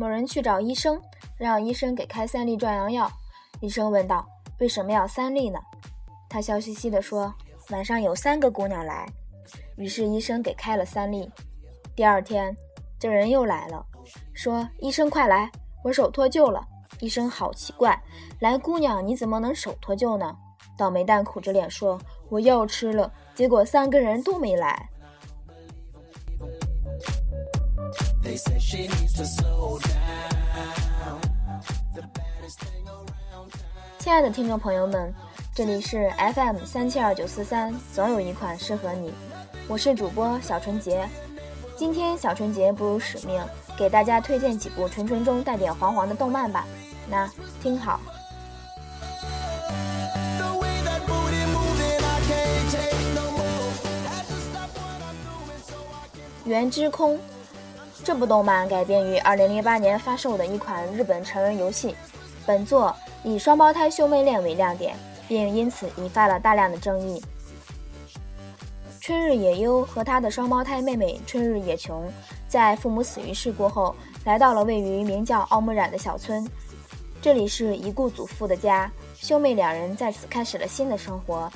某人去找医生，让医生给开三粒壮阳药。医生问道：“为什么要三粒呢？”他笑嘻嘻地说：“晚上有三个姑娘来。”于是医生给开了三粒。第二天，这人又来了，说：“医生快来，我手脱臼了。”医生好奇怪：“来姑娘，你怎么能手脱臼呢？”倒霉蛋苦着脸说：“我药吃了，结果三个人都没来。”亲爱的听众朋友们，这里是 FM 三七二九四三，总有一款适合你。我是主播小纯洁。今天小纯洁不辱使命，给大家推荐几部纯纯中带点黄黄的动漫吧。那听好。原之空，这部动漫改编于2008年发售的一款日本成人游戏。本作以双胞胎兄妹恋为亮点，并因此引发了大量的争议。春日野优和他的双胞胎妹妹春日野琼，在父母死于事故后，来到了位于名叫奥木染的小村。这里是遗故祖父的家，兄妹两人在此开始了新的生活。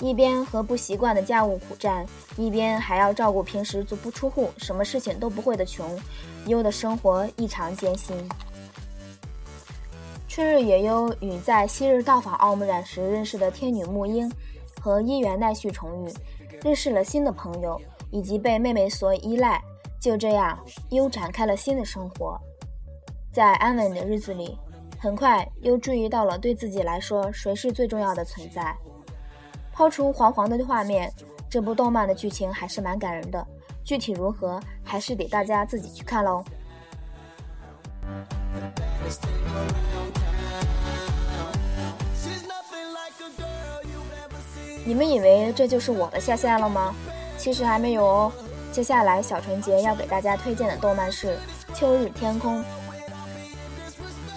一边和不习惯的家务苦战，一边还要照顾平时足不出户、什么事情都不会的穷，优的生活异常艰辛。春日野优与在昔日到访奥木染时认识的天女木英和伊原奈绪重遇，认识了新的朋友，以及被妹妹所依赖。就这样，优展开了新的生活。在安稳的日子里，很快又注意到了对自己来说谁是最重要的存在。抛出黄黄的画面，这部动漫的剧情还是蛮感人的。具体如何，还是得大家自己去看喽。你们以为这就是我的下线了吗？其实还没有哦。接下来，小纯洁要给大家推荐的动漫是《秋日天空》。《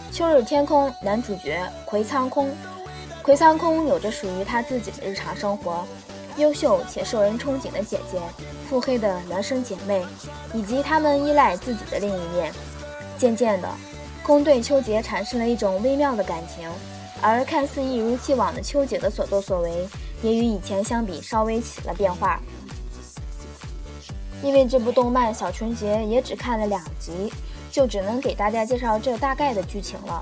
秋日天空》男主角葵苍空。葵仓空有着属于他自己的日常生活，优秀且受人憧憬的姐姐，腹黑的孪生姐妹，以及他们依赖自己的另一面。渐渐的，空对秋姐产生了一种微妙的感情，而看似一如既往的秋姐的所作所为，也与以前相比稍微起了变化。因为这部动漫小纯洁也只看了两集，就只能给大家介绍这大概的剧情了。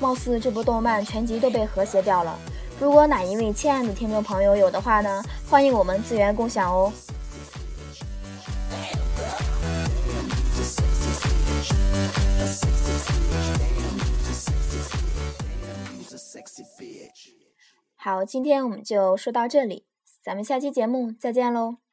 貌似这部动漫全集都被和谐掉了。如果哪一位亲爱的听众朋友有的话呢，欢迎我们资源共享哦。好，今天我们就说到这里，咱们下期节目再见喽。